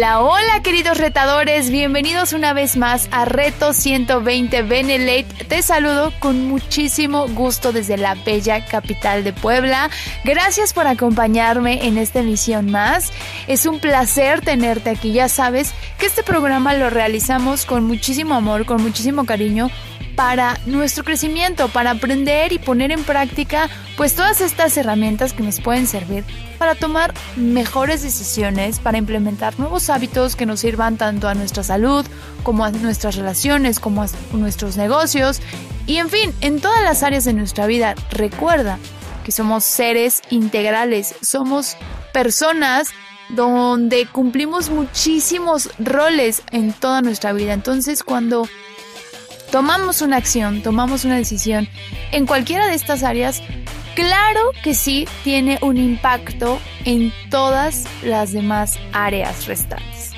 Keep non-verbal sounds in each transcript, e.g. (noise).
Hola, hola queridos retadores, bienvenidos una vez más a Reto 120 Benelate. Te saludo con muchísimo gusto desde la bella capital de Puebla. Gracias por acompañarme en esta emisión más. Es un placer tenerte aquí. Ya sabes que este programa lo realizamos con muchísimo amor, con muchísimo cariño para nuestro crecimiento, para aprender y poner en práctica pues todas estas herramientas que nos pueden servir para tomar mejores decisiones, para implementar nuevos hábitos que nos sirvan tanto a nuestra salud como a nuestras relaciones, como a nuestros negocios y en fin, en todas las áreas de nuestra vida. Recuerda que somos seres integrales, somos personas donde cumplimos muchísimos roles en toda nuestra vida. Entonces, cuando tomamos una acción, tomamos una decisión en cualquiera de estas áreas, claro que sí tiene un impacto en todas las demás áreas restantes.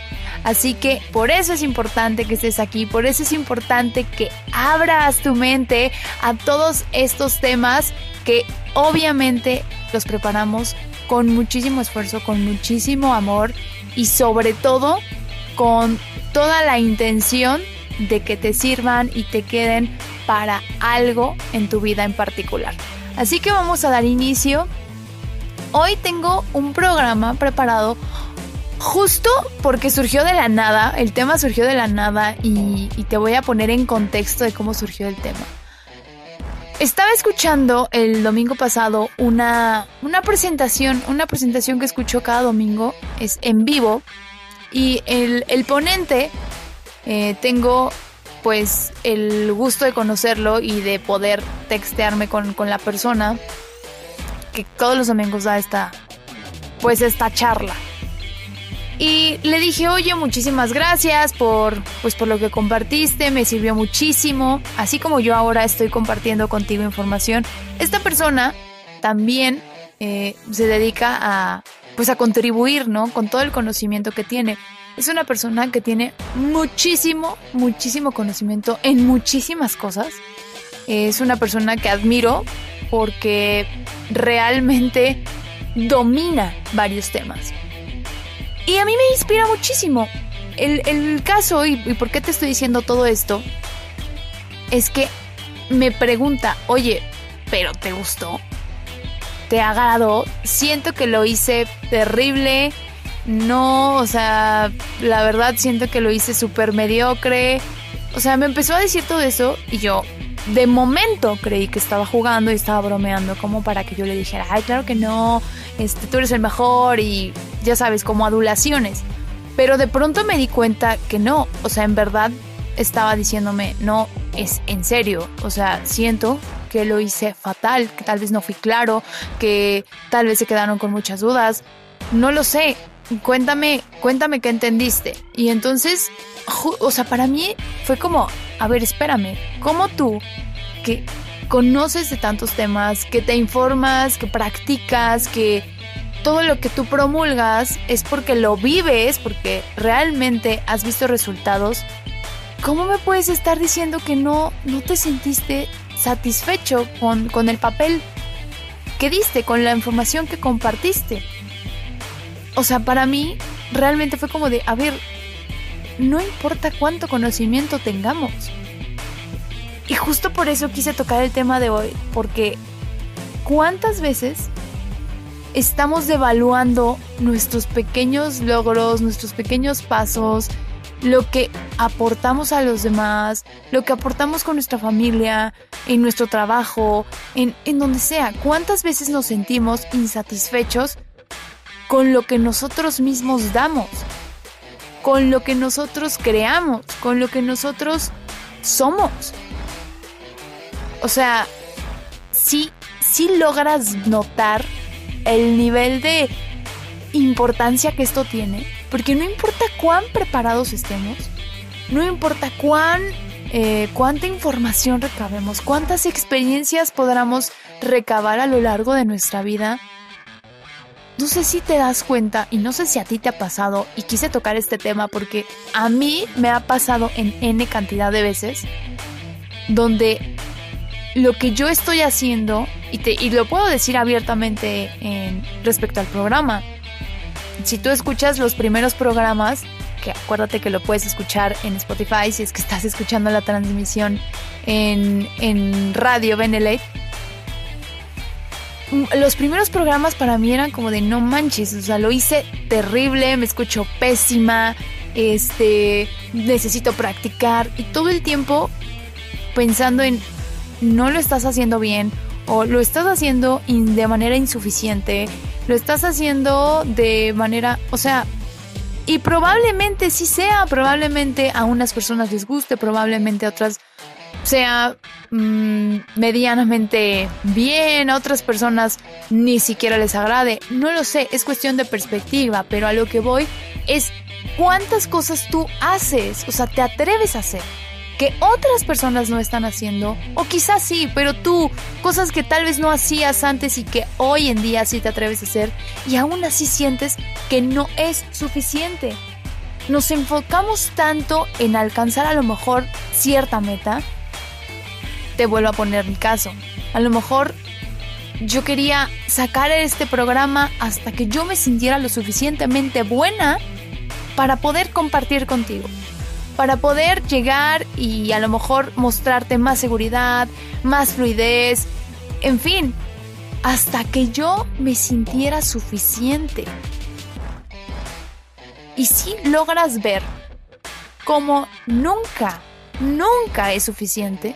Así que por eso es importante que estés aquí, por eso es importante que abras tu mente a todos estos temas que obviamente los preparamos con muchísimo esfuerzo, con muchísimo amor y sobre todo con toda la intención de que te sirvan y te queden para algo en tu vida en particular. Así que vamos a dar inicio. Hoy tengo un programa preparado justo porque surgió de la nada, el tema surgió de la nada y, te voy a poner en contexto de cómo surgió el tema. Estaba escuchando el domingo pasado una, una presentación, una presentación que escucho cada domingo, es en vivo, y el, el ponente eh, tengo pues el gusto de conocerlo y de poder textearme con, la persona que todos los domingos da esta pues esta charla. Y le dije, oye, muchísimas gracias por, pues, por lo que compartiste, me sirvió muchísimo. Así como yo ahora estoy compartiendo contigo información, esta persona también eh, se dedica a, pues, a contribuir, ¿no? Con todo el conocimiento que tiene. Es una persona que tiene muchísimo, muchísimo conocimiento en muchísimas cosas. Es una persona que admiro porque realmente domina varios temas. Y a mí me inspira muchísimo. El, caso, y, y por qué te estoy diciendo todo esto, es que me pregunta, oye, ¿pero te gustó? ¿Te agradó? Siento que lo hice terrible, no, o sea, la verdad siento que lo hice súper mediocre. O sea, me empezó a decir todo eso y yo de momento creí que estaba jugando y estaba bromeando como para que yo le dijera, ay, claro que no, este, tú eres el mejor y ya sabes, como adulaciones. Pero de pronto me di cuenta que no, o sea, en verdad estaba diciéndome, no, es en serio, o sea, siento que lo hice fatal, que tal vez no fui claro, que tal vez se quedaron con muchas dudas, no lo sé, cuéntame, cuéntame qué entendiste. Y entonces, o sea, para mí fue como, a ver, espérame, ¿cómo tú, que conoces de tantos temas, que te informas, que practicas, que todo lo que tú promulgas es porque lo vives, porque realmente has visto resultados, ¿cómo me puedes estar diciendo que no, no te sentiste satisfecho con, con el papel que diste, con la información que compartiste? O sea, para mí realmente fue como de, a ver, no importa cuánto conocimiento tengamos. Y justo por eso quise tocar el tema de hoy, porque ¿cuántas veces estamos devaluando nuestros pequeños logros, nuestros pequeños pasos, lo que aportamos a los demás, lo que aportamos con nuestra familia, en nuestro trabajo, en, en donde sea? ¿Cuántas veces nos sentimos insatisfechos con lo que nosotros mismos damos, con lo que nosotros creamos, con lo que nosotros somos. O sea, si, si logras notar el nivel de importancia que esto tiene, porque no importa cuán preparados estemos, no importa cuán, eh, cuánta información recabemos, cuántas experiencias podamos recabar a lo largo de nuestra vida, no sé si te das cuenta y no sé si a ti te ha pasado y quise tocar este tema porque a mí me ha pasado en N cantidad de veces donde lo que yo estoy haciendo, y, te, y lo puedo decir abiertamente en, respecto al programa, si tú escuchas los primeros programas, que acuérdate que lo puedes escuchar en Spotify si es que estás escuchando la transmisión en, en radio Benelete, los primeros programas para mí eran como de no manches, o sea, lo hice terrible, me escucho pésima, este, necesito practicar y todo el tiempo pensando en no lo estás haciendo bien o lo estás haciendo de manera insuficiente, lo estás haciendo de manera, o sea, y probablemente sí sea, probablemente a unas personas les guste, probablemente a otras sea mm, medianamente bien, a otras personas ni siquiera les agrade. No lo sé, es cuestión de perspectiva, pero a lo que voy es cuántas cosas tú haces, o sea, te atreves a hacer que otras personas no están haciendo, o quizás sí, pero tú, cosas que tal vez no hacías antes y que hoy en día sí te atreves a hacer, y aún así sientes que no es suficiente. Nos enfocamos tanto en alcanzar a lo mejor cierta meta te vuelvo a poner mi caso. A lo mejor yo quería sacar este programa hasta que yo me sintiera lo suficientemente buena para poder compartir contigo. Para poder llegar y a lo mejor mostrarte más seguridad, más fluidez, en fin, hasta que yo me sintiera suficiente. Y si logras ver cómo nunca, nunca es suficiente,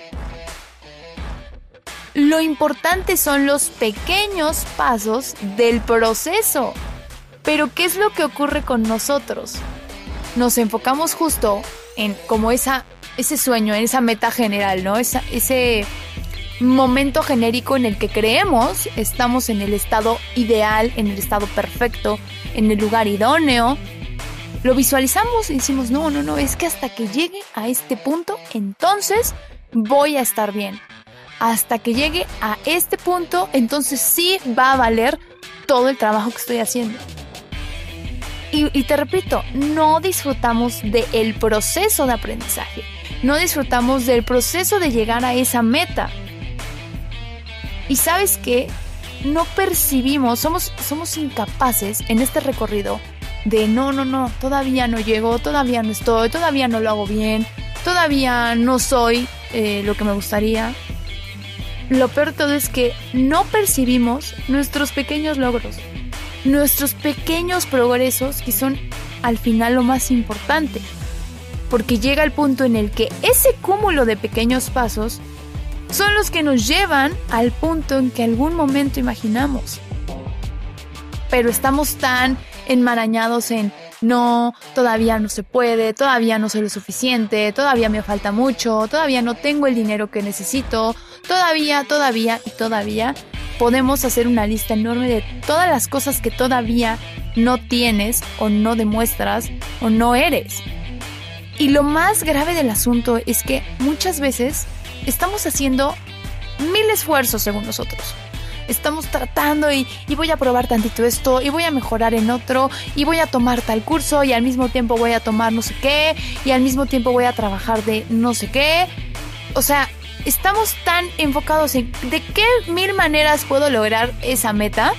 lo importante son los pequeños pasos del proceso. Pero ¿qué es lo que ocurre con nosotros? Nos enfocamos justo en como esa, ese sueño, en esa meta general, ¿no? ese momento genérico en el que creemos estamos en el estado ideal, en el estado perfecto, en el lugar idóneo. Lo visualizamos y decimos, no, no, no, es que hasta que llegue a este punto, entonces voy a estar bien hasta que llegue a este punto, entonces sí va a valer todo el trabajo que estoy haciendo. Y, te repito, no disfrutamos del proceso de aprendizaje, no disfrutamos del proceso de llegar a esa meta. Y sabes que no percibimos, somos, somos incapaces en este recorrido de no, no, no, todavía no llego, todavía no estoy, todavía no lo hago bien, todavía no soy eh, lo que me gustaría lo peor todo es que no percibimos nuestros pequeños logros, nuestros pequeños progresos que son al final lo más importante. Porque llega el punto en el que ese cúmulo de pequeños pasos son los que nos llevan al punto en que algún momento imaginamos. Pero estamos tan enmarañados en no, todavía no se puede, todavía no soy lo suficiente, todavía me falta mucho, todavía no tengo el dinero que necesito, todavía, todavía y todavía podemos hacer una lista enorme de todas las cosas que todavía no tienes o no demuestras o no eres. Y lo más grave del asunto es que muchas veces estamos haciendo mil esfuerzos según nosotros estamos tratando y, voy a probar tantito esto y voy a mejorar en otro y voy a tomar tal curso y al mismo tiempo voy a tomar no sé qué y al mismo tiempo voy a trabajar de no sé qué. O sea, estamos tan enfocados en de qué mil maneras puedo lograr esa meta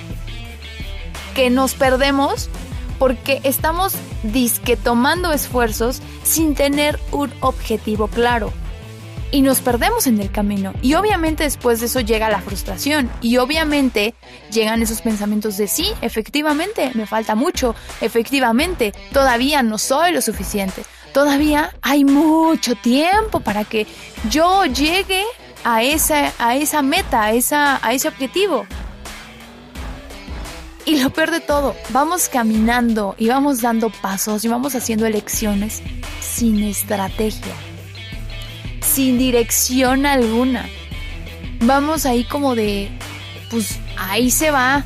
que nos perdemos porque estamos disque tomando esfuerzos sin tener un objetivo claro y nos perdemos en el camino. Y obviamente después de eso llega la frustración y obviamente llegan esos pensamientos de sí, efectivamente, me falta mucho, efectivamente, todavía no soy lo suficiente, todavía hay mucho tiempo para que yo llegue a esa, a esa meta, a, esa, a ese objetivo. Y lo peor de todo, vamos caminando y vamos dando pasos y vamos haciendo elecciones sin estrategia sin dirección alguna. Vamos ahí como de, pues ahí se va.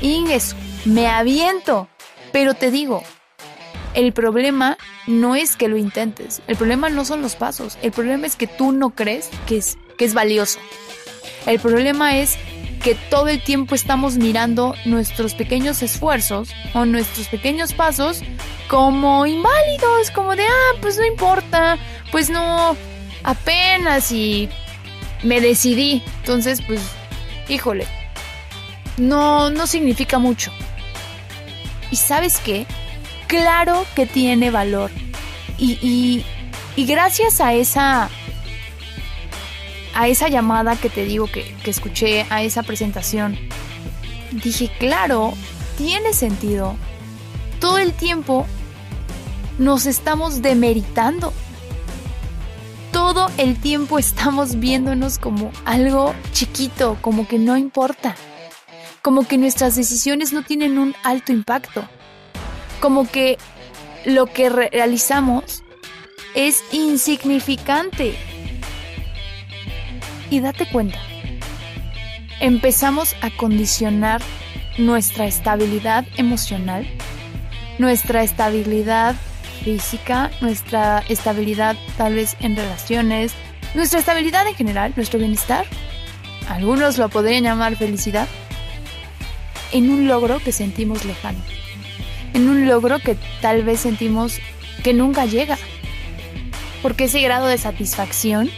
Inges, me aviento. Pero te digo, el problema no es que lo intentes, el problema no son los pasos, el problema es que tú no crees que es, que es valioso. El problema es que todo el tiempo estamos mirando nuestros pequeños esfuerzos o nuestros pequeños pasos como inválidos, como de, ah, pues no importa, pues no, apenas y me decidí. Entonces, pues, híjole, no, no significa mucho. ¿Y sabes qué? Claro que tiene valor. Y, y, y gracias a esa a esa llamada que te digo que, que, escuché, a esa presentación, dije, claro, tiene sentido. Todo el tiempo nos estamos demeritando. Todo el tiempo estamos viéndonos como algo chiquito, como que no importa. Como que nuestras decisiones no tienen un alto impacto. Como que lo que realizamos es insignificante y date cuenta, empezamos a condicionar nuestra estabilidad emocional, nuestra estabilidad física, nuestra estabilidad tal vez en relaciones, nuestra estabilidad en general, nuestro bienestar, algunos lo podrían llamar felicidad, en un logro que sentimos lejano, en un logro que tal vez sentimos que nunca llega, porque ese grado de satisfacción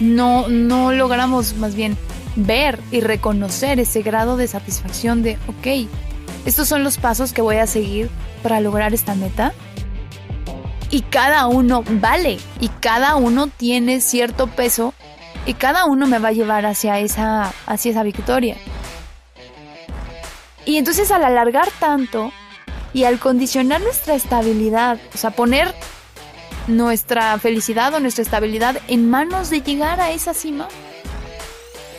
no, no logramos más bien ver y reconocer ese grado de satisfacción de, ok, estos son los pasos que voy a seguir para lograr esta meta. Y cada uno vale, y cada uno tiene cierto peso, y cada uno me va a llevar hacia esa, hacia esa victoria. Y entonces al alargar tanto y al condicionar nuestra estabilidad, o sea, poner nuestra felicidad o nuestra estabilidad en manos de llegar a esa cima,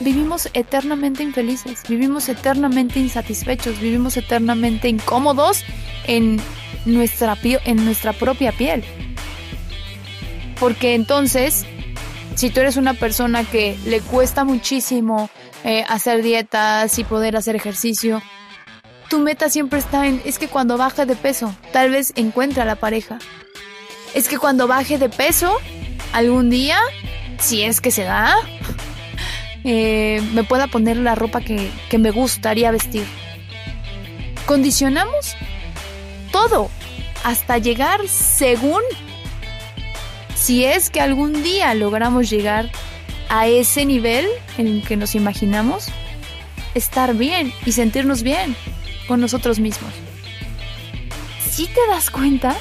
vivimos eternamente infelices, vivimos eternamente insatisfechos, vivimos eternamente incómodos en nuestra, en nuestra propia piel. Porque entonces, si tú eres una persona que le cuesta muchísimo eh, hacer dietas y poder hacer ejercicio, tu meta siempre está en, es que cuando baje de peso, tal vez encuentre a la pareja, es que cuando baje de peso, algún día, si es que se da, eh, me pueda poner la ropa que, que me gustaría vestir. Condicionamos todo hasta llegar según si es que algún día logramos llegar a ese nivel en el que nos imaginamos, estar bien y sentirnos bien con nosotros mismos. Si te das cuenta,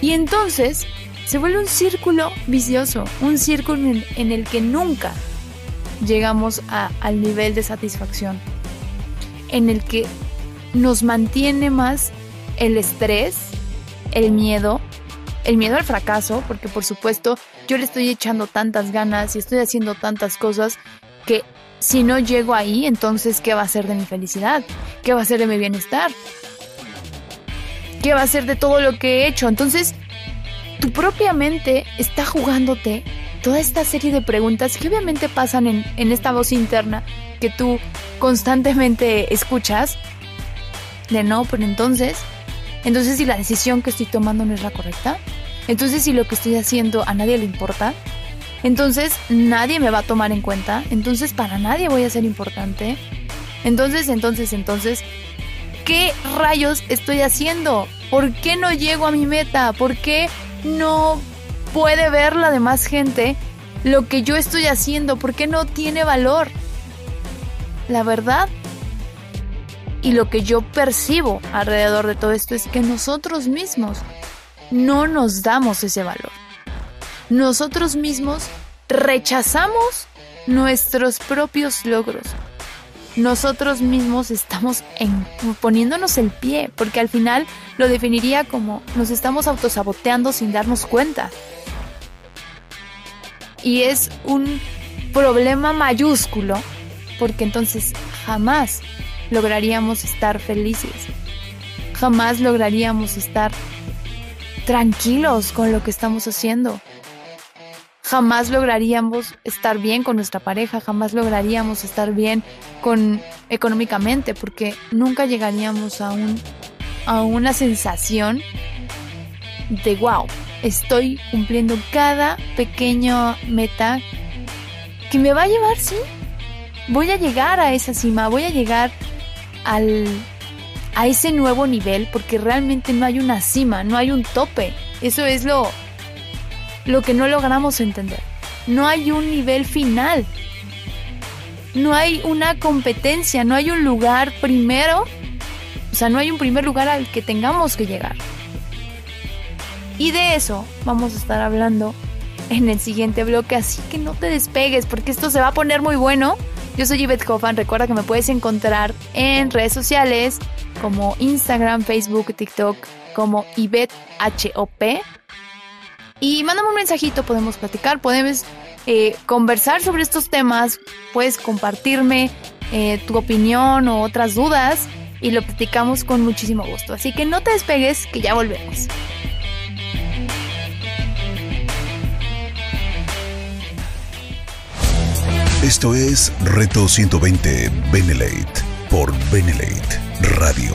y entonces se vuelve un círculo vicioso, un círculo en, el que nunca llegamos al nivel de satisfacción, en el que nos mantiene más el estrés, el miedo, el miedo al fracaso, porque por supuesto yo le estoy echando tantas ganas y estoy haciendo tantas cosas que si no llego ahí, entonces ¿qué va a ser de mi felicidad? ¿Qué va a ser de mi bienestar? ¿Qué va a ser de todo lo que he hecho? Entonces, tu propia mente está jugándote toda esta serie de preguntas que obviamente pasan en, en esta voz interna que tú constantemente escuchas. De no, pero entonces, entonces si la decisión que estoy tomando no es la correcta, entonces si lo que estoy haciendo a nadie le importa, entonces nadie me va a tomar en cuenta, entonces para nadie voy a ser importante. Entonces, entonces, entonces, ¿qué rayos estoy haciendo? ¿Por qué no llego a mi meta? ¿Por qué no puede ver la demás gente lo que yo estoy haciendo? ¿Por qué no tiene valor? La verdad y lo que yo percibo alrededor de todo esto es que nosotros mismos no nos damos ese valor. Nosotros mismos rechazamos nuestros propios logros, nosotros mismos estamos poniéndonos el pie, porque al final lo definiría como nos estamos autosaboteando sin darnos cuenta. Y es un problema mayúsculo, porque entonces jamás lograríamos estar felices, jamás lograríamos estar tranquilos con lo que estamos haciendo, jamás lograríamos estar bien con nuestra pareja, jamás lograríamos estar bien con económicamente, porque nunca llegaríamos a un a una sensación de wow, estoy cumpliendo cada pequeño meta que me va a llevar, sí. Voy a llegar a esa cima, voy a llegar al a ese nuevo nivel porque realmente no hay una cima, no hay un tope. Eso es lo lo que no logramos entender. No hay un nivel final. No hay una competencia, no hay un lugar primero. O sea, no hay un primer lugar al que tengamos que llegar. Y de eso vamos a estar hablando en el siguiente bloque, así que no te despegues porque esto se va a poner muy bueno. Yo soy Yvette Hoffman, recuerda que me puedes encontrar en redes sociales como Instagram, Facebook, TikTok, como Yvette HOP. Y mándame un mensajito, podemos platicar, podemos eh, conversar sobre estos temas, puedes compartirme eh, tu opinión o otras dudas y lo platicamos con muchísimo gusto. Así que no te despegues, que ya volvemos. Esto es Reto 120 Benelate por Benelate Radio.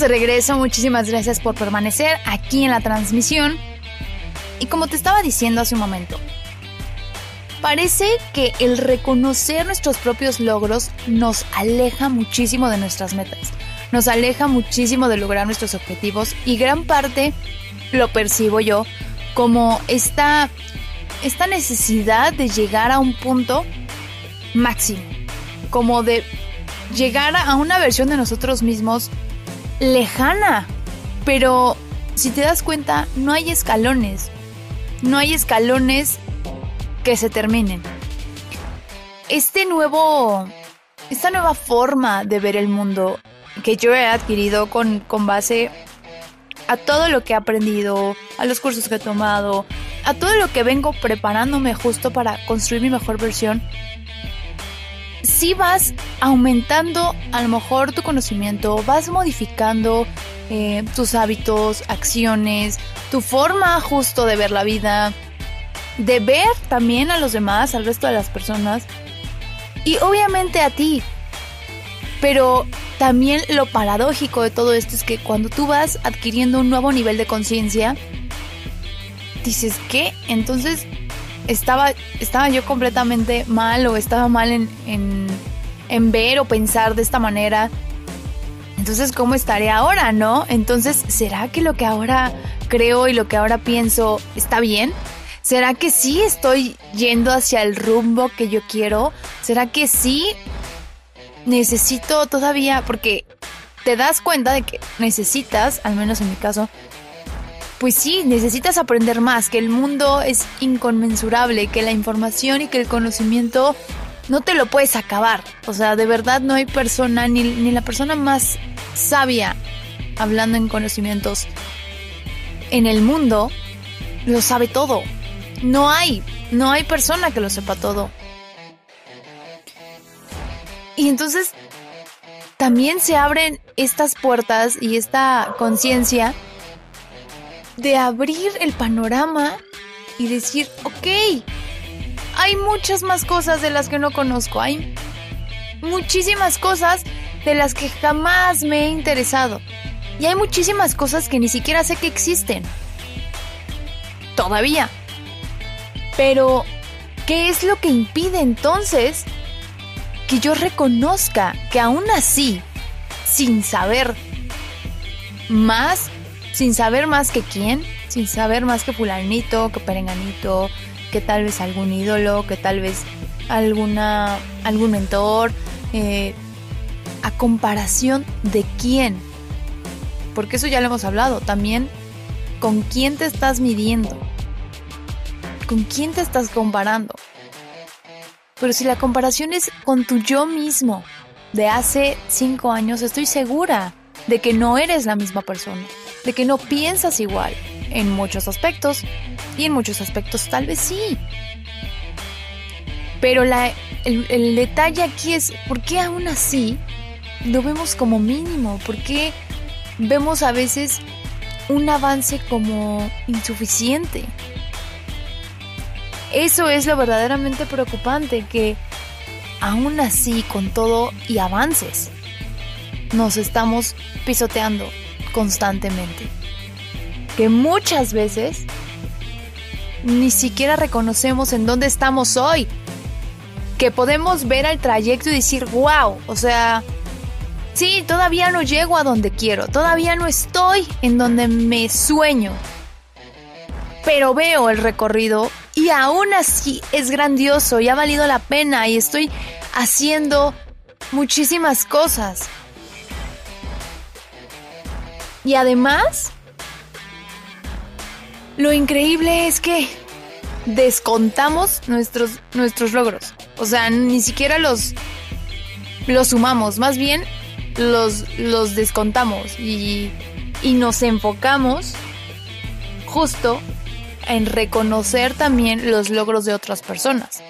de regreso, muchísimas gracias por permanecer aquí en la transmisión. Y como te estaba diciendo hace un momento, parece que el reconocer nuestros propios logros nos aleja muchísimo de nuestras metas, nos aleja muchísimo de lograr nuestros objetivos y gran parte lo percibo yo como esta, esta necesidad de llegar a un punto máximo, como de llegar a una versión de nosotros mismos lejana. Pero si te das cuenta, no hay escalones. No hay escalones que se terminen. Este nuevo. Esta nueva forma de ver el mundo que yo he adquirido con, con base a todo lo que he aprendido, a los cursos que he tomado, a todo lo que vengo preparándome justo para construir mi mejor versión, si vas aumentando a lo mejor tu conocimiento, vas modificando eh, tus hábitos, acciones, tu forma justo de ver la vida, de ver también a los demás, al resto de las personas y obviamente a ti. Pero también lo paradójico de todo esto es que cuando tú vas adquiriendo un nuevo nivel de conciencia, dices, ¿qué? Entonces estaba, estaba yo completamente mal o estaba mal en, en, ver o pensar de esta manera. Entonces, ¿cómo estaré ahora, no? Entonces, ¿será que lo que ahora creo y lo que ahora pienso está bien? ¿Será que sí estoy yendo hacia el rumbo que yo quiero? ¿Será que sí necesito todavía? Porque te das cuenta de que necesitas, al menos en mi caso, pues sí, necesitas aprender más, que el mundo es inconmensurable, que la información y que el conocimiento no te lo puedes acabar. O sea, de verdad no hay persona, ni, ni la persona más sabia, hablando en conocimientos, en el mundo, lo sabe todo. No hay, no hay persona que lo sepa todo. Y entonces también se abren estas puertas y esta conciencia de abrir el panorama y decir, ok, hay muchas más cosas de las que no conozco, hay muchísimas cosas de las que jamás me he interesado. Y hay muchísimas cosas que ni siquiera sé que existen. Todavía. Pero, ¿qué es lo que impide entonces que yo reconozca que aún así, sin saber más sin saber más que quién, sin saber más que fulanito, que perenganito, que tal vez algún ídolo, que tal vez alguna, algún mentor, eh, a comparación de quién. Porque eso ya lo hemos hablado, también con quién te estás midiendo. con quién te estás comparando. Pero si la comparación es con tu yo mismo de hace cinco años, estoy segura de que no eres la misma persona, de que no piensas igual en muchos aspectos y en muchos aspectos tal vez sí. Pero el, el detalle aquí es, ¿por qué aún así lo vemos como mínimo? ¿Por qué vemos a veces un avance como insuficiente? Eso es lo verdaderamente preocupante, que aún así, con todo y avances, nos estamos pisoteando constantemente. Que muchas veces ni siquiera reconocemos en dónde estamos hoy. Que podemos ver el trayecto y decir, wow, o sea, sí, todavía no llego a donde quiero, todavía no estoy en donde me sueño. Pero veo el recorrido y aún así es grandioso y ha valido la pena y estoy haciendo muchísimas cosas. Y además, lo increíble es que descontamos nuestros, nuestros logros. O sea, ni siquiera los, sumamos, más bien los, los descontamos y, y nos enfocamos justo en reconocer también los logros de otras personas,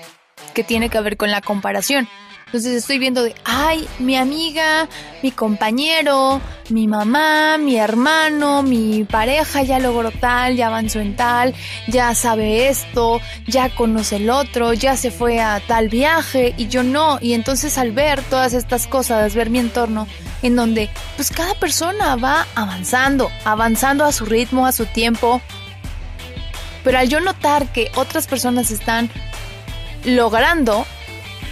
que tiene que ver con la comparación. Entonces estoy viendo de, ay, mi amiga, mi compañero, mi mamá, mi hermano, mi pareja ya logró tal, ya avanzó en tal, ya sabe esto, ya conoce el otro, ya se fue a tal viaje y yo no. Y entonces al ver todas estas cosas, ver mi entorno, en donde pues cada persona va avanzando, avanzando a su ritmo, a su tiempo, pero al yo notar que otras personas están logrando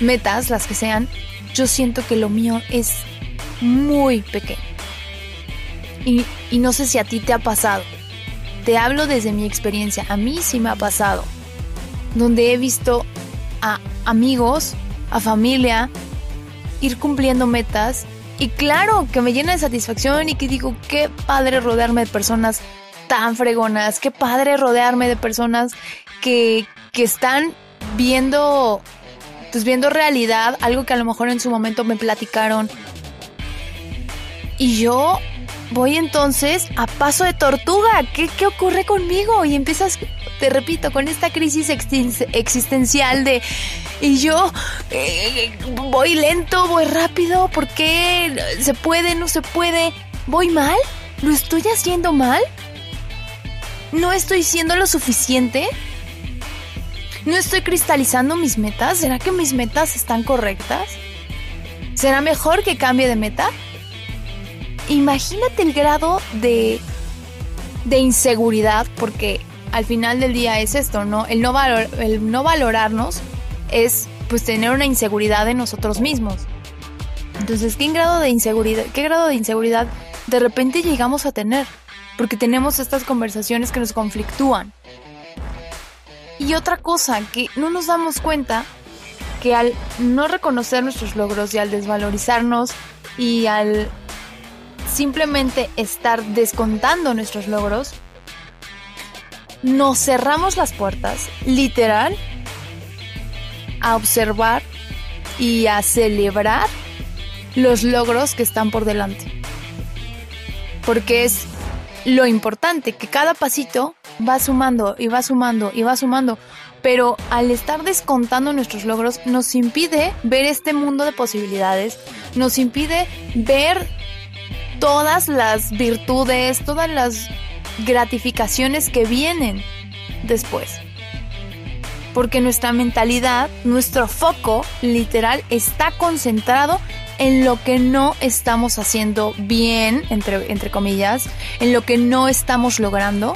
metas, las que sean, yo siento que lo mío es muy pequeño. Y, y, no sé si a ti te ha pasado. Te hablo desde mi experiencia. A mí sí me ha pasado. Donde he visto a amigos, a familia, ir cumpliendo metas. Y claro que me llena de satisfacción y que digo, qué padre rodearme de personas tan fregonas. Qué padre rodearme de personas que, que están viendo, pues viendo realidad, algo que a lo mejor en su momento me platicaron. Y yo voy entonces a paso de tortuga. ¿Qué, qué ocurre conmigo? Y empiezas, te repito, con esta crisis existencial de... Y yo eh, voy lento, voy rápido, ¿por qué? ¿Se puede? ¿No se puede? ¿Voy mal? ¿Lo estoy haciendo mal? ¿No estoy siendo lo suficiente? ¿No estoy cristalizando mis metas? ¿Será que mis metas están correctas? ¿Será mejor que cambie de meta? Imagínate el grado de, de inseguridad, porque al final del día es esto, ¿no? El no, valor, el no valorarnos es pues tener una inseguridad en nosotros mismos. Entonces, ¿qué grado de inseguridad, qué grado de inseguridad de repente llegamos a tener? porque tenemos estas conversaciones que nos conflictúan. Y otra cosa que no nos damos cuenta, que al no reconocer nuestros logros y al desvalorizarnos y al simplemente estar descontando nuestros logros, nos cerramos las puertas, literal, a observar y a celebrar los logros que están por delante. Porque es lo importante, que cada pasito va sumando y va sumando y va sumando, pero al estar descontando nuestros logros nos impide ver este mundo de posibilidades, nos impide ver todas las virtudes, todas las gratificaciones que vienen después. Porque nuestra mentalidad, nuestro foco literal está concentrado en lo que no estamos haciendo bien, entre, entre comillas, en lo que no estamos logrando,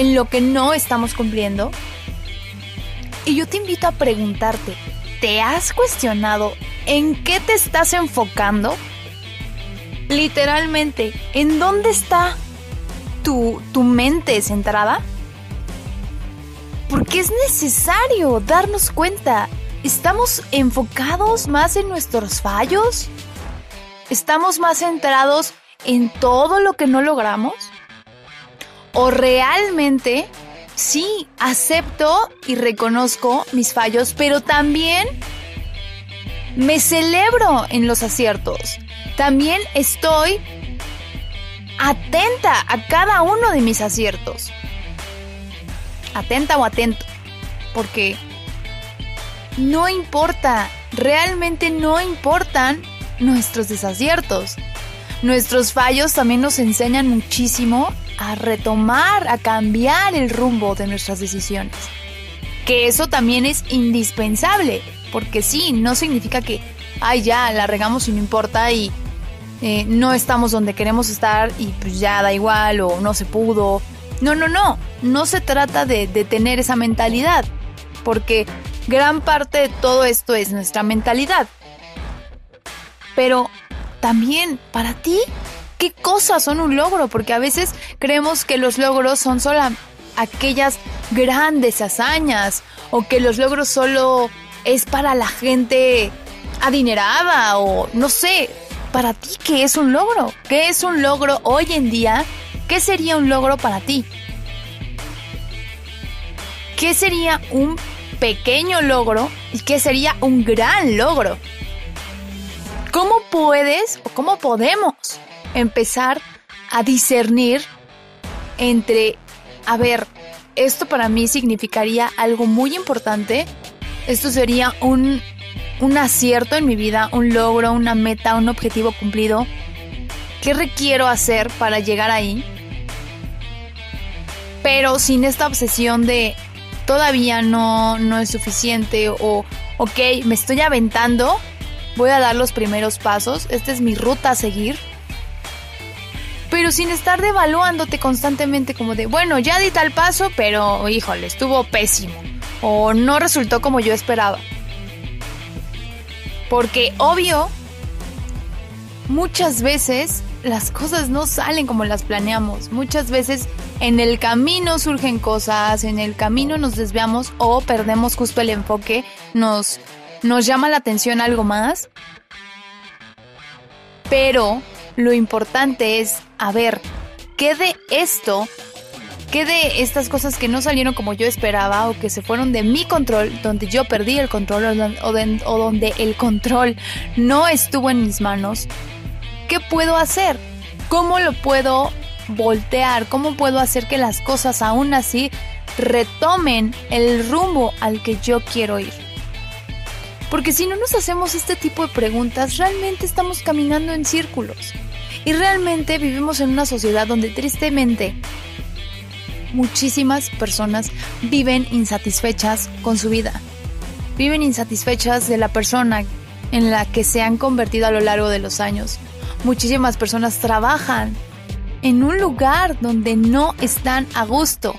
en lo que no estamos cumpliendo. Y yo te invito a preguntarte, ¿te has cuestionado en qué te estás enfocando? Literalmente, ¿en dónde está tu, tu mente centrada? Porque es necesario darnos cuenta ¿Estamos enfocados más en nuestros fallos? ¿Estamos más centrados en todo lo que no logramos? ¿O realmente sí, acepto y reconozco mis fallos, pero también me celebro en los aciertos. También estoy atenta a cada uno de mis aciertos. Atenta o atento. Porque no importa, realmente no importan nuestros desaciertos. Nuestros fallos también nos enseñan muchísimo a retomar, a cambiar el rumbo de nuestras decisiones. Que eso también es indispensable, porque sí, no significa que, ay, ya, la regamos y no importa y eh, no estamos donde queremos estar y pues ya da igual o no se pudo. No, no, no, no se trata de, de tener esa mentalidad, porque gran parte de todo esto es nuestra mentalidad. Pero también para ti qué cosas son un logro, porque a veces creemos que los logros son solo aquellas grandes hazañas o que los logros solo es para la gente adinerada o no sé, para ti qué es un logro, qué es un logro hoy en día, qué sería un logro para ti. ¿Qué sería un pequeño logro y qué sería un gran logro? ¿Cómo puedes o cómo podemos empezar a discernir entre, a ver, esto para mí significaría algo muy importante, esto sería un, un acierto en mi vida, un logro, una meta, un objetivo cumplido. ¿Qué requiero hacer para llegar ahí? Pero sin esta obsesión de todavía no, no es suficiente o, ok, me estoy aventando, voy a dar los primeros pasos, esta es mi ruta a seguir pero sin estar devaluándote constantemente como de, bueno, ya di tal paso, pero híjole, estuvo pésimo o no resultó como yo esperaba. Porque obvio, muchas veces las cosas no salen como las planeamos. Muchas veces en el camino surgen cosas, en el camino nos desviamos o perdemos justo el enfoque, nos, nos llama la atención algo más. Pero lo importante es, a ver, ¿qué de esto, qué de estas cosas que no salieron como yo esperaba o que se fueron de mi control, donde yo perdí el control o, donde el control no estuvo en mis manos? ¿Qué puedo hacer? ¿Cómo lo puedo voltear? ¿Cómo puedo hacer que las cosas aún así retomen el rumbo al que yo quiero ir? Porque si no nos hacemos este tipo de preguntas, realmente estamos caminando en círculos. Y realmente vivimos en una sociedad donde tristemente muchísimas personas viven insatisfechas con su vida. Viven insatisfechas de la persona en la que se han convertido a lo largo de los años. Muchísimas personas trabajan en un lugar donde no están a gusto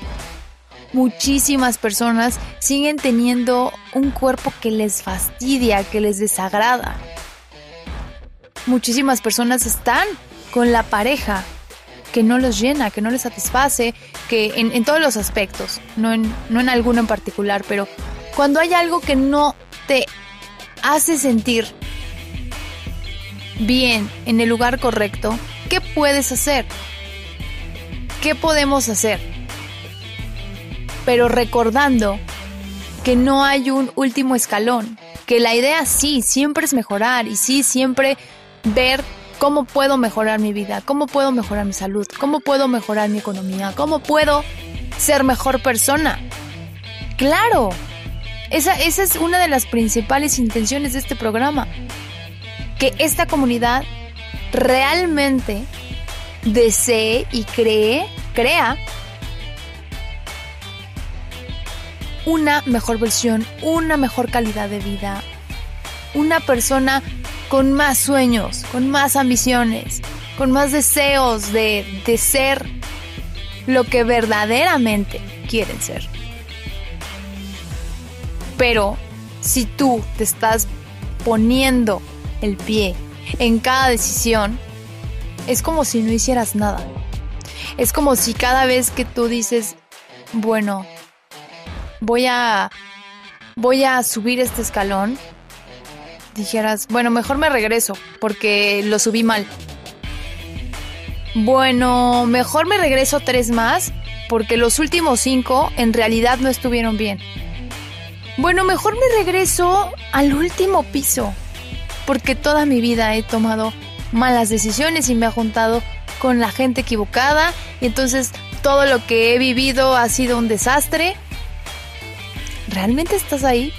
muchísimas personas siguen teniendo un cuerpo que les fastidia, que les desagrada. Muchísimas personas están con la pareja que no los llena, que no les satisface, que en, todos los aspectos, no en, no en alguno en particular, pero cuando hay algo que no te hace sentir bien en el lugar correcto, ¿qué puedes hacer? ¿Qué podemos hacer? Pero recordando que no hay un último escalón, que la idea sí, siempre es mejorar y sí, siempre ver cómo puedo mejorar mi vida, cómo puedo mejorar mi salud, cómo puedo mejorar mi economía, cómo puedo ser mejor persona. Claro, esa, esa es una de las principales intenciones de este programa, que esta comunidad realmente desee y cree, crea una mejor versión, una mejor calidad de vida, una persona con más sueños, con más ambiciones, con más deseos de, de ser lo que verdaderamente quieren ser. Pero si tú te estás poniendo el pie en cada decisión, es como si no hicieras nada. Es como si cada vez que tú dices, bueno, voy a voy a subir este escalón, dijeras, bueno, mejor me regreso porque lo subí mal. Bueno, mejor me regreso tres más porque los últimos cinco en realidad no estuvieron bien. Bueno, mejor me regreso al último piso, porque toda mi vida he tomado malas decisiones y me ha juntado con la gente equivocada y entonces todo lo que he vivido ha sido un desastre. ¿Realmente estás ahí?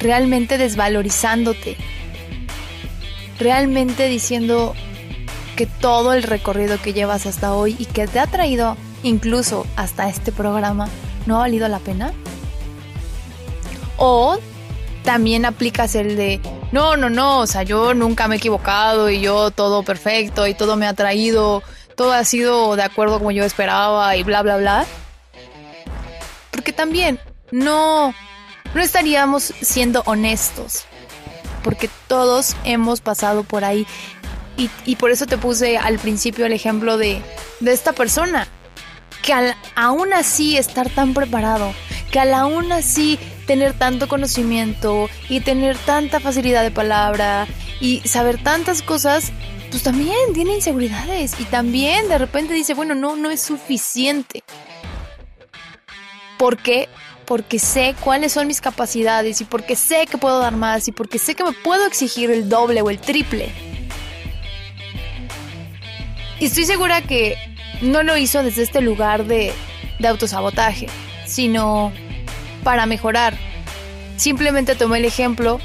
¿Realmente desvalorizándote? ¿Realmente diciendo que todo el recorrido que llevas hasta hoy y que te ha traído incluso hasta este programa no ha valido la pena? ¿O también aplicas el de, no, no, no, o sea, yo nunca me he equivocado y yo todo perfecto y todo me ha traído, todo ha sido de acuerdo como yo esperaba y bla, bla, bla. Porque también no, no estaríamos siendo honestos. Porque todos hemos pasado por ahí. Y, por eso te puse al principio el ejemplo de, de esta persona. Que al aún así estar tan preparado, que al aún así tener tanto conocimiento y tener tanta facilidad de palabra y saber tantas cosas, pues también tiene inseguridades y también de repente dice, bueno, no, no es suficiente. ¿Por qué? Porque sé cuáles son mis capacidades y porque sé que puedo dar más y porque sé que me puedo exigir el doble o el triple. Y estoy segura que no lo hizo desde este lugar de, de autosabotaje, sino para mejorar. Simplemente tomé el ejemplo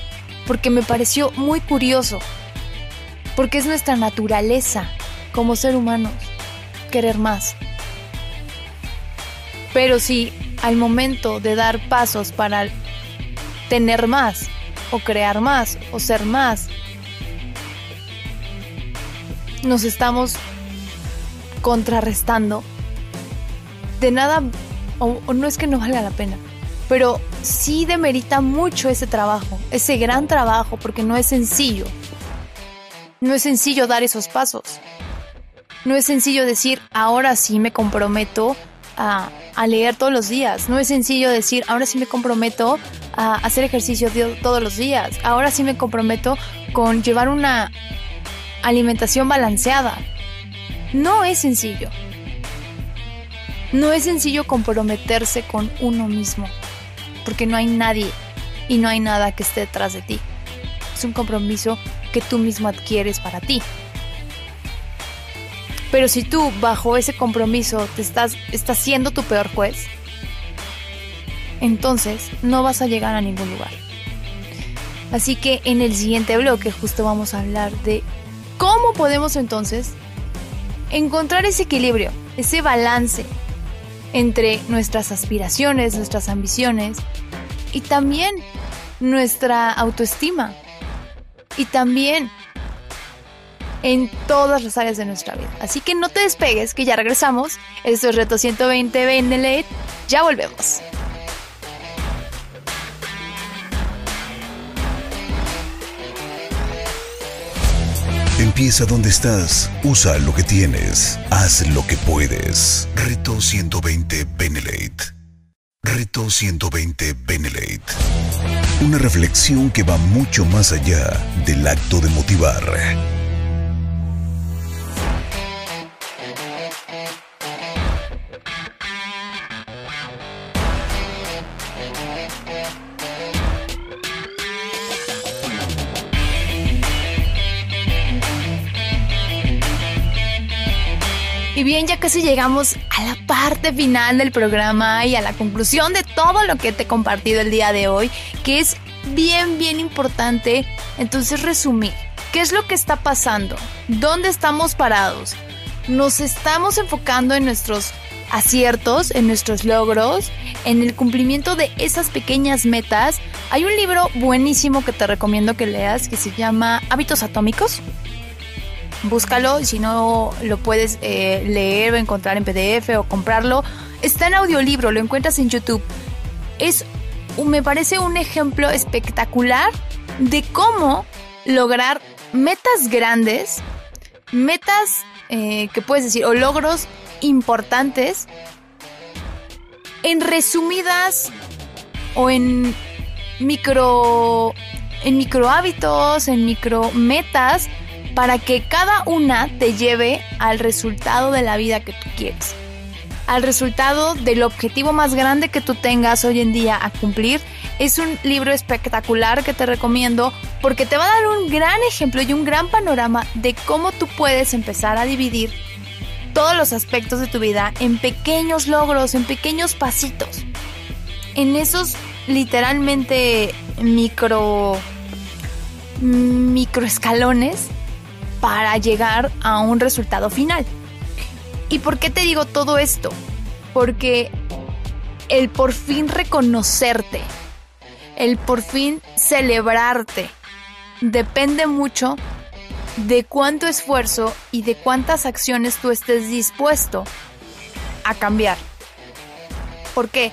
porque me pareció muy curioso, porque es nuestra naturaleza como ser humanos querer más. Pero si al momento de dar pasos para tener más, o crear más, o ser más, nos estamos contrarrestando, de nada, o, no es que no valga la pena, pero sí demerita mucho ese trabajo, ese gran trabajo, porque no es sencillo. No es sencillo dar esos pasos. No es sencillo decir, ahora sí me comprometo a, leer todos los días. No es sencillo decir, ahora sí me comprometo a hacer ejercicio todos los días. Ahora sí me comprometo con llevar una alimentación balanceada. No es sencillo. No es sencillo comprometerse con uno mismo porque no hay nadie y no hay nada que esté detrás de ti. Es un compromiso que tú mismo adquieres para ti. Pero si tú bajo ese compromiso te estás, estás siendo tu peor juez, entonces no vas a llegar a ningún lugar. Así que en el siguiente bloque justo vamos a hablar de cómo podemos entonces encontrar ese equilibrio, ese balance entre nuestras aspiraciones, nuestras ambiciones y también nuestra autoestima y también en todas las áreas de nuestra vida. Así que no te despegues, que ya regresamos. Esto es Reto 120 Benelete. Ya volvemos. Empieza donde estás, usa lo que tienes, haz lo que puedes. Reto 120 Benelate. Reto 120 Benelate. Una reflexión que va mucho más allá del acto de motivar Y bien, ya casi llegamos a la parte final del programa y a la conclusión de todo lo que te he compartido el día de hoy, que es bien, bien importante. Entonces, resumir, ¿qué es lo que está pasando? ¿Dónde estamos parados? Nos estamos enfocando en nuestros aciertos, en nuestros logros, en el cumplimiento de esas pequeñas metas. Hay un libro buenísimo que te recomiendo que leas que se llama Hábitos Atómicos búscalo si no lo puedes eh, leer o encontrar en PDF o comprarlo, está en audiolibro, lo encuentras en YouTube. Es, me parece un ejemplo espectacular de cómo lograr metas grandes, metas eh, que puedes decir, o logros importantes, en resumidas o en micro, en micro hábitos, en micro metas para que cada una te lleve al resultado de la vida que tú quieres, al resultado del objetivo más grande que tú tengas hoy en día a cumplir. Es un libro espectacular que te recomiendo porque te va a dar un gran ejemplo y un gran panorama de cómo tú puedes empezar a dividir todos los aspectos de tu vida en pequeños logros, en pequeños pasitos. En esos literalmente micro microescalones para llegar a un resultado final. ¿Y por qué te digo todo esto? Porque el por fin reconocerte, el por fin celebrarte, depende mucho de cuánto esfuerzo y de cuántas acciones tú estés dispuesto a cambiar. ¿Por qué?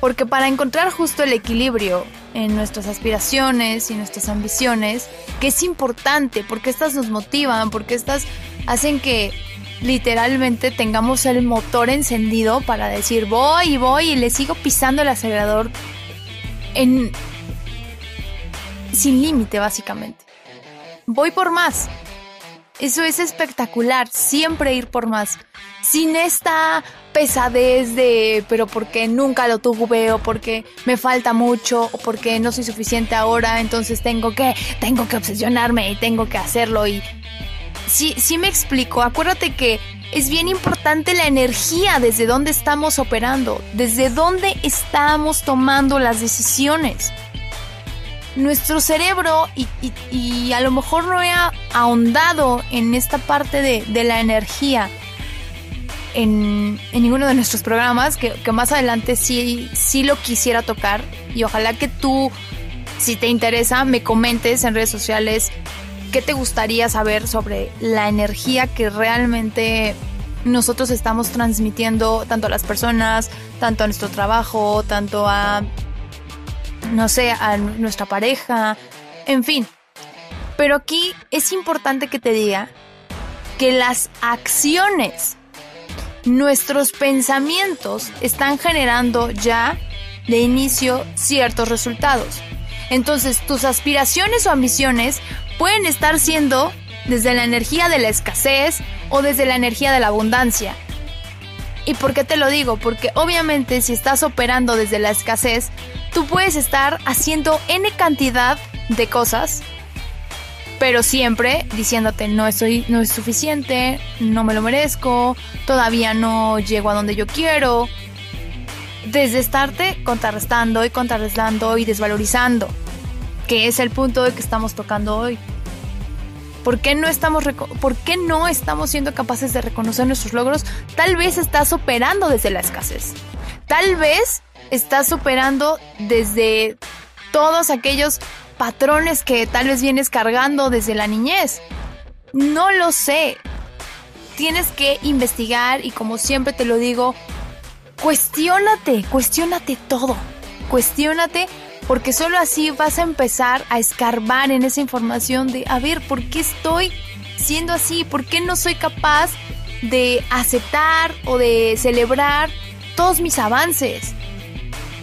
Porque para encontrar justo el equilibrio en nuestras aspiraciones y nuestras ambiciones, que es importante, porque estas nos motivan, porque estas hacen que literalmente tengamos el motor encendido para decir voy y voy y le sigo pisando el acelerador en sin límite básicamente. Voy por más. Eso es espectacular, siempre ir por más. Sin esta pesadez de, pero porque nunca lo tuve, o porque me falta mucho, o porque no soy suficiente ahora, entonces tengo que, tengo que obsesionarme y tengo que hacerlo. Y sí, sí me explico. Acuérdate que es bien importante la energía desde donde estamos operando, desde dónde estamos tomando las decisiones nuestro cerebro, y, a lo mejor no he ahondado en esta parte de, la energía en, ninguno de nuestros programas, que, más adelante sí, sí lo quisiera tocar, y ojalá que tú, si te interesa, me comentes en redes sociales qué te gustaría saber sobre la energía que realmente nosotros estamos transmitiendo tanto a las personas, tanto a nuestro trabajo, tanto a no sé, a nuestra pareja, en fin. Pero aquí es importante que te diga que las acciones, nuestros pensamientos están generando ya de inicio ciertos resultados. Entonces tus aspiraciones o ambiciones pueden estar siendo desde la energía de la escasez o desde la energía de la abundancia. ¿Y por qué te lo digo? Porque obviamente si estás operando desde la escasez, tú puedes estar haciendo N cantidad de cosas, pero siempre diciéndote no estoy, no es suficiente, no me lo merezco, todavía no llego a donde yo quiero. Desde estarte contrarrestando y contrarrestando y desvalorizando, que es el punto de que estamos tocando hoy. ¿Por qué, no estamos ¿Por qué no estamos siendo capaces de reconocer nuestros logros? Tal vez estás operando desde la escasez. Tal vez estás operando desde todos aquellos patrones que tal vez vienes cargando desde la niñez. No lo sé. Tienes que investigar y como siempre te lo digo, cuestiónate, cuestiónate todo. Cuestiónate porque solo así vas a empezar a escarbar en esa información de, a ver, ¿por qué estoy siendo así? ¿Por qué no soy capaz de aceptar o de celebrar todos mis avances?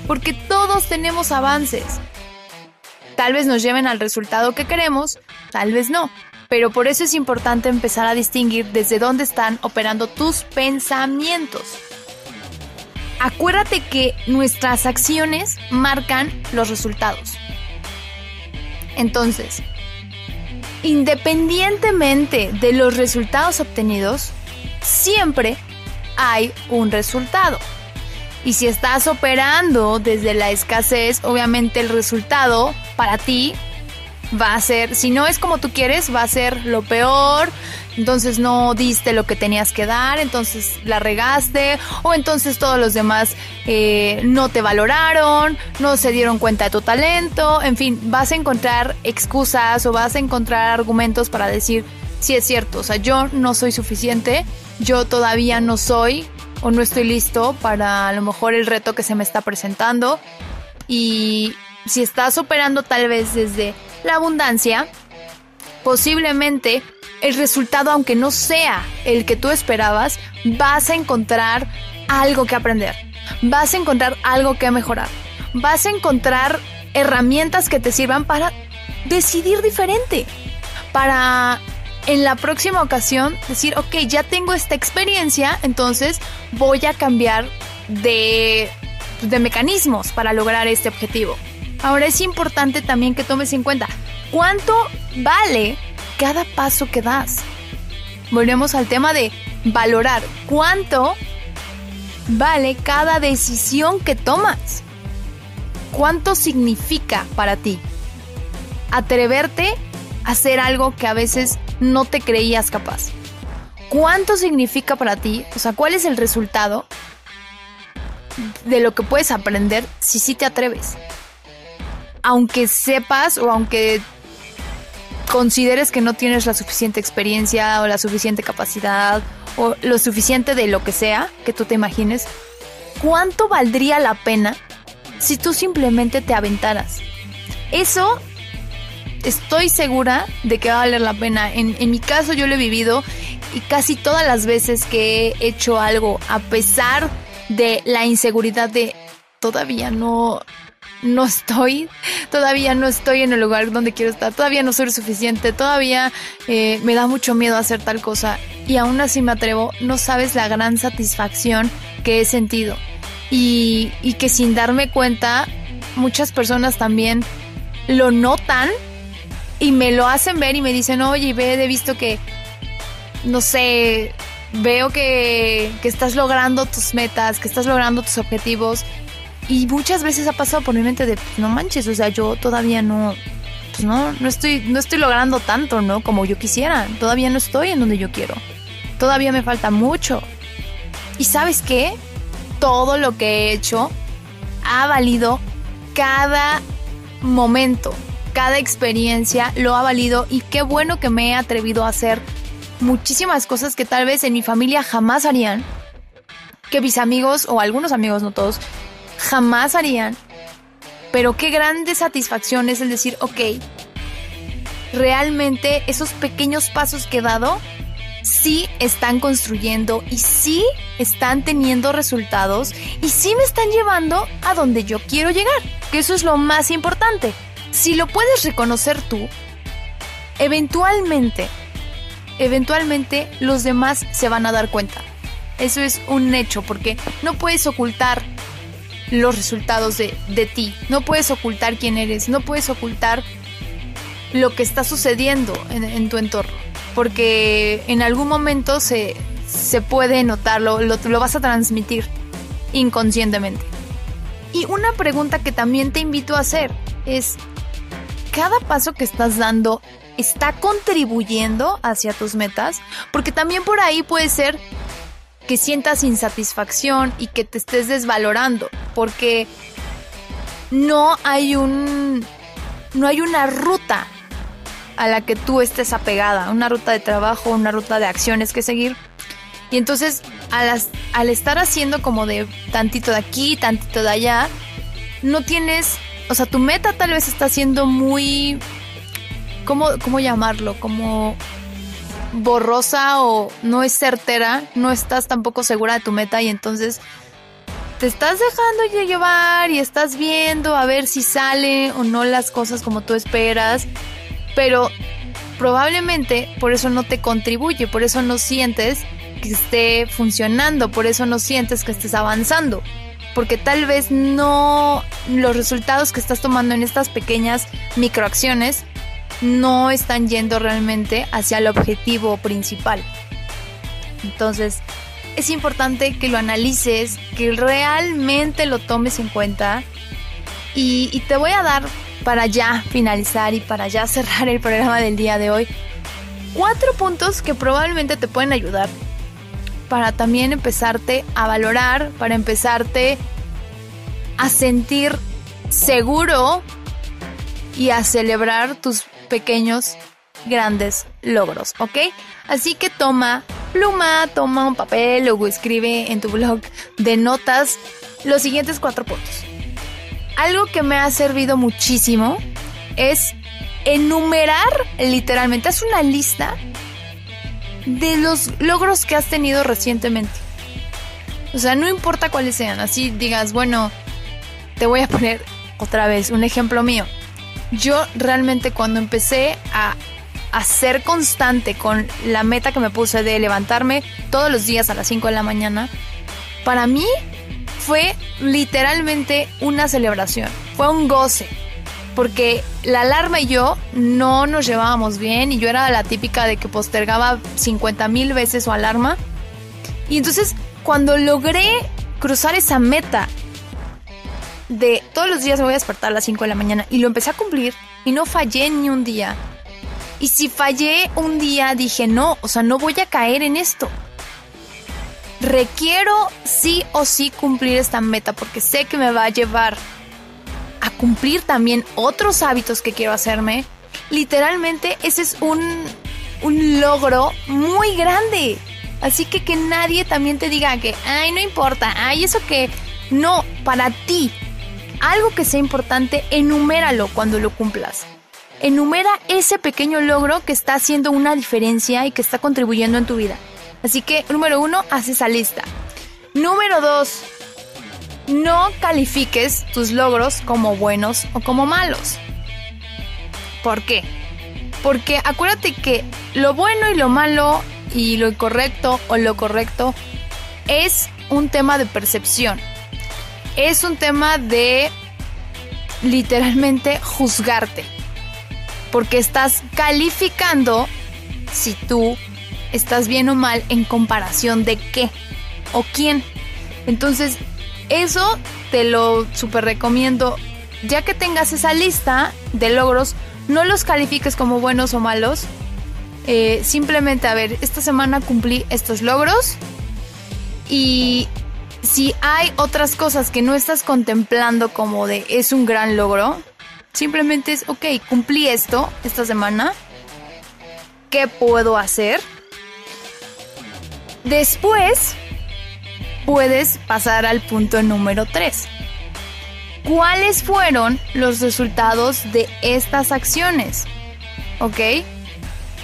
Porque todos tenemos avances. Tal vez nos lleven al resultado que queremos, tal vez no. Pero por eso es importante empezar a distinguir desde dónde están operando tus pensamientos acuérdate que nuestras acciones marcan los resultados. Entonces, independientemente de los resultados obtenidos, siempre hay un resultado. Y si estás operando desde la escasez, obviamente el resultado para ti va a ser, si no es como tú quieres, va a ser lo peor, entonces no diste lo que tenías que dar, entonces la regaste, o entonces todos los demás eh, no te valoraron, no se dieron cuenta de tu talento, en fin, vas a encontrar excusas o vas a encontrar argumentos para decir, si es cierto, o sea, yo no soy suficiente, yo todavía no soy o no estoy listo para a lo mejor el reto que se me está presentando. Y si estás operando tal vez desde la abundancia, posiblemente el resultado, aunque no sea el que tú esperabas, vas a encontrar algo que aprender, vas a encontrar algo que mejorar, vas a encontrar herramientas que te sirvan para decidir diferente, para en la próxima ocasión decir, ok, ya tengo esta experiencia, entonces voy a cambiar de, de mecanismos para lograr este objetivo. Ahora es importante también que tomes en cuenta cuánto vale cada paso que das. Volvemos al tema de valorar cuánto vale cada decisión que tomas. ¿Cuánto significa para ti? Atreverte hacer algo que a veces no te creías capaz. ¿Cuánto significa para ti? O sea, ¿cuál es el resultado de lo que puedes aprender si sí te atreves? Aunque sepas o aunque consideres que no tienes la suficiente experiencia o la suficiente capacidad o lo suficiente de lo que sea que tú te imagines, ¿cuánto valdría la pena si tú simplemente te aventaras? Eso estoy segura de que va a valer la pena. En, mi caso yo lo he vivido y casi todas las veces que he hecho algo, a pesar de la inseguridad de todavía no, no estoy, todavía no estoy en el lugar donde quiero estar, todavía no soy suficiente, todavía eh, me da mucho miedo hacer tal cosa y aún así me atrevo, no sabes la gran satisfacción que he sentido y, y que sin darme cuenta muchas personas también lo notan y me lo hacen ver y me dicen, oye, ve, he visto que, no sé, veo que, que estás logrando tus metas, que estás logrando tus objetivos. Y muchas veces ha pasado por mi mente de, no manches, o sea, yo todavía no, pues no, no estoy, no estoy logrando tanto, ¿no? Como yo quisiera. Todavía no estoy en donde yo quiero. Todavía me falta mucho. ¿Y sabes qué? Todo lo que he hecho ha valido cada momento cada experiencia lo ha valido y qué bueno que me he atrevido a hacer muchísimas cosas que tal vez en mi familia jamás harían, que mis amigos o algunos amigos, no todos, jamás harían. Pero qué grande satisfacción es el decir, ok, realmente esos pequeños pasos que he dado sí están construyendo y sí están teniendo resultados y sí me están llevando a donde yo quiero llegar, que eso es lo más importante. Si lo puedes reconocer tú, eventualmente, eventualmente los demás se van a dar cuenta. Eso es un hecho porque no puedes ocultar los resultados de, ti, no puedes ocultar quién eres, no puedes ocultar lo que está sucediendo en, tu entorno, porque en algún momento se, se puede notarlo, lo, lo vas a transmitir inconscientemente. Y una pregunta que también te invito a hacer es, cada paso que estás dando está contribuyendo hacia tus metas, porque también por ahí puede ser que sientas insatisfacción y que te estés desvalorando, porque no hay un no hay una ruta a la que tú estés apegada, una ruta de trabajo, una ruta de acciones que seguir. Y entonces al, al estar haciendo como de tantito de aquí, tantito de allá, no tienes o sea, tu meta tal vez está siendo muy, ¿cómo, cómo llamarlo? Como borrosa o no es certera, no estás tampoco segura de tu meta y entonces te estás dejando llevar y estás viendo a ver si sale o no las cosas como tú esperas, pero probablemente por eso no te contribuye, por eso no sientes que esté funcionando, por eso no sientes que estés avanzando porque tal vez no los resultados que estás tomando en estas pequeñas microacciones no están yendo realmente hacia el objetivo principal. Entonces, es importante que lo analices, que realmente lo tomes en cuenta y, te voy a dar para ya finalizar y para ya (laughs) cerrar el programa del día de hoy cuatro puntos que probablemente te pueden ayudar para también empezarte a valorar, para empezarte a sentir seguro y a celebrar tus pequeños grandes logros, ¿ok? Así que toma pluma, toma un papel o escribe en tu blog de notas los siguientes cuatro puntos. Algo que me ha servido muchísimo es enumerar literalmente, haz una lista de los logros que has tenido recientemente. O sea, no importa cuáles sean, así digas, bueno, te voy a poner otra vez un ejemplo mío. Yo realmente cuando empecé a ser constante con la meta que me puse de levantarme todos los días a las 5 de la mañana, para mí fue literalmente una celebración, fue un goce, porque la alarma y yo no nos llevábamos bien y yo era la típica de que postergaba 50 mil veces su alarma. Y entonces cuando logré cruzar esa meta de todos los días me voy a despertar a las 5 de la mañana y lo empecé a cumplir y no fallé ni un día. Y si fallé un día dije, no, o sea, no voy a caer en esto. Requiero sí o sí cumplir esta meta porque sé que me va a llevar a cumplir también otros hábitos que quiero hacerme. Literalmente ese es un, un logro muy grande. Así que que nadie también te diga que, ay, no importa, ay, eso que no, para ti, algo que sea importante, enuméralo cuando lo cumplas. Enumera ese pequeño logro que está haciendo una diferencia y que está contribuyendo en tu vida. Así que, número uno, haz esa lista. Número dos, no califiques tus logros como buenos o como malos. ¿Por qué? Porque acuérdate que lo bueno y lo malo y lo incorrecto o lo correcto es un tema de percepción es un tema de literalmente juzgarte. Porque estás calificando si tú estás bien o mal en comparación de qué o quién. Entonces, eso te lo super recomiendo. Ya que tengas esa lista de logros, no los califiques como buenos o malos. Eh, simplemente, a ver, esta semana cumplí estos logros y si hay otras cosas que no estás contemplando como de es un gran logro, simplemente es, ok, cumplí esto esta semana, ¿qué puedo hacer? Después puedes pasar al punto número 3. ¿Cuáles fueron los resultados de estas acciones? ¿Ok?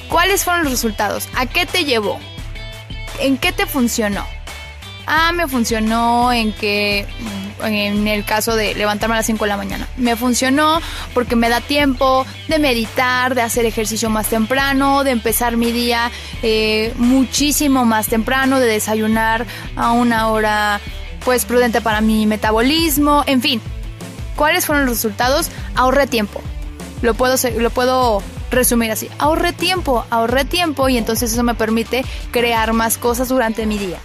¿Cuáles fueron los resultados? ¿A qué te llevó? ¿En qué te funcionó? Ah, me funcionó en que, en el caso de levantarme a las 5 de la mañana, me funcionó porque me da tiempo de meditar, de hacer ejercicio más temprano, de empezar mi día eh, muchísimo más temprano, de desayunar a una hora pues prudente para mi metabolismo, en fin. ¿Cuáles fueron los resultados? Ahorré tiempo. Lo puedo, lo puedo resumir así. Ahorré tiempo, ahorré tiempo y entonces eso me permite crear más cosas durante mi día.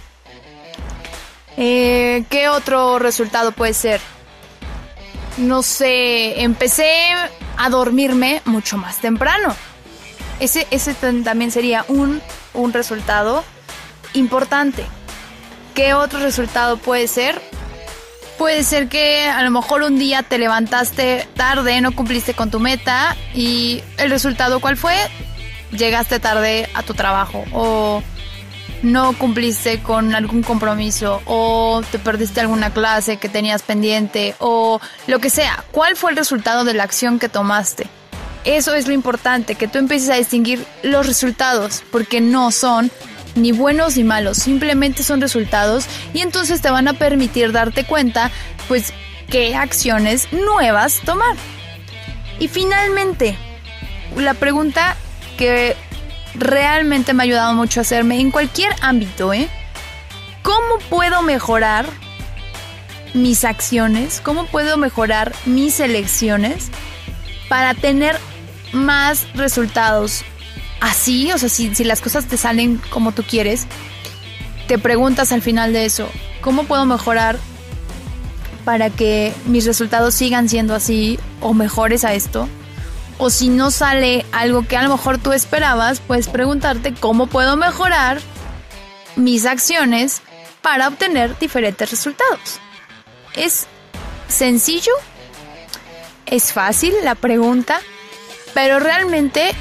Eh, ¿Qué otro resultado puede ser? No sé, empecé a dormirme mucho más temprano. Ese, ese también sería un, un resultado importante. ¿Qué otro resultado puede ser? Puede ser que a lo mejor un día te levantaste tarde, no cumpliste con tu meta y el resultado cuál fue? Llegaste tarde a tu trabajo o no cumpliste con algún compromiso o te perdiste alguna clase que tenías pendiente o lo que sea. ¿Cuál fue el resultado de la acción que tomaste? Eso es lo importante, que tú empieces a distinguir los resultados, porque no son ni buenos ni malos, simplemente son resultados y entonces te van a permitir darte cuenta, pues, qué acciones nuevas tomar. Y finalmente, la pregunta que realmente me ha ayudado mucho a hacerme en cualquier ámbito, ¿eh? ¿Cómo puedo mejorar mis acciones? ¿Cómo puedo mejorar mis elecciones para tener más resultados? Así, o sea, si, si las cosas te salen como tú quieres, te preguntas al final de eso, ¿cómo puedo mejorar para que mis resultados sigan siendo así o mejores a esto? O si no sale algo que a lo mejor tú esperabas, puedes preguntarte cómo puedo mejorar mis acciones para obtener diferentes resultados. Es sencillo, es fácil la pregunta, pero realmente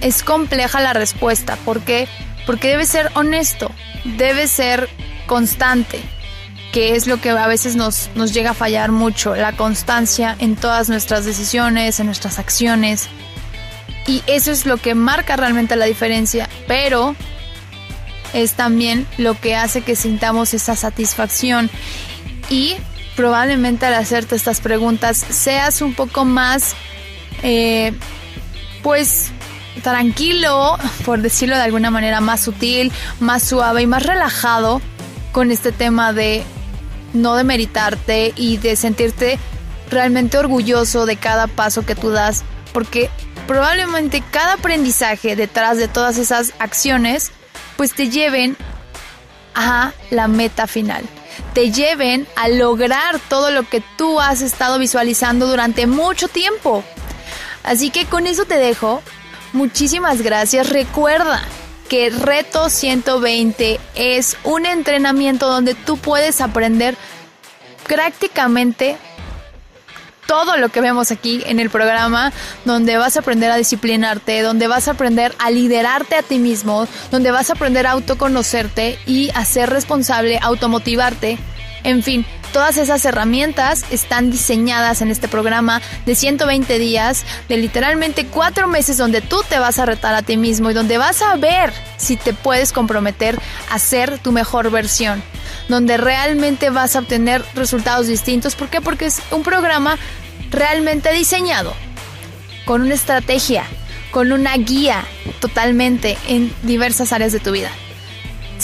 es compleja la respuesta. ¿Por qué? Porque debe ser honesto, debe ser constante, que es lo que a veces nos, nos llega a fallar mucho, la constancia en todas nuestras decisiones, en nuestras acciones. Y eso es lo que marca realmente la diferencia, pero es también lo que hace que sintamos esa satisfacción y probablemente al hacerte estas preguntas seas un poco más, eh, pues, tranquilo, por decirlo de alguna manera más sutil, más suave y más relajado con este tema de no demeritarte y de sentirte realmente orgulloso de cada paso que tú das, porque probablemente cada aprendizaje detrás de todas esas acciones pues te lleven a la meta final, te lleven a lograr todo lo que tú has estado visualizando durante mucho tiempo. Así que con eso te dejo. Muchísimas gracias. Recuerda que Reto 120 es un entrenamiento donde tú puedes aprender prácticamente todo lo que vemos aquí en el programa, donde vas a aprender a disciplinarte, donde vas a aprender a liderarte a ti mismo, donde vas a aprender a autoconocerte y a ser responsable, automotivarte. En fin, todas esas herramientas están diseñadas en este programa de 120 días, de literalmente cuatro meses donde tú te vas a retar a ti mismo y donde vas a ver si te puedes comprometer a ser tu mejor versión donde realmente vas a obtener resultados distintos. ¿Por qué? Porque es un programa realmente diseñado con una estrategia, con una guía totalmente en diversas áreas de tu vida.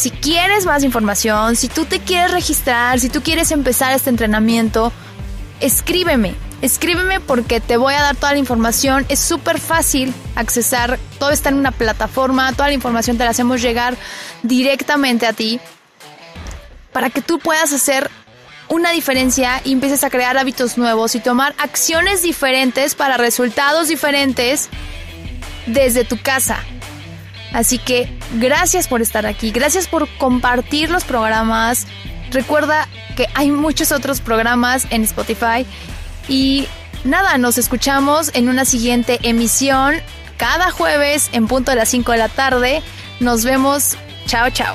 Si quieres más información, si tú te quieres registrar, si tú quieres empezar este entrenamiento, escríbeme. Escríbeme porque te voy a dar toda la información. Es súper fácil accesar. Todo está en una plataforma. Toda la información te la hacemos llegar directamente a ti para que tú puedas hacer una diferencia y empieces a crear hábitos nuevos y tomar acciones diferentes para resultados diferentes desde tu casa. Así que gracias por estar aquí, gracias por compartir los programas. Recuerda que hay muchos otros programas en Spotify y nada, nos escuchamos en una siguiente emisión cada jueves en punto de las 5 de la tarde. Nos vemos. Chao, chao.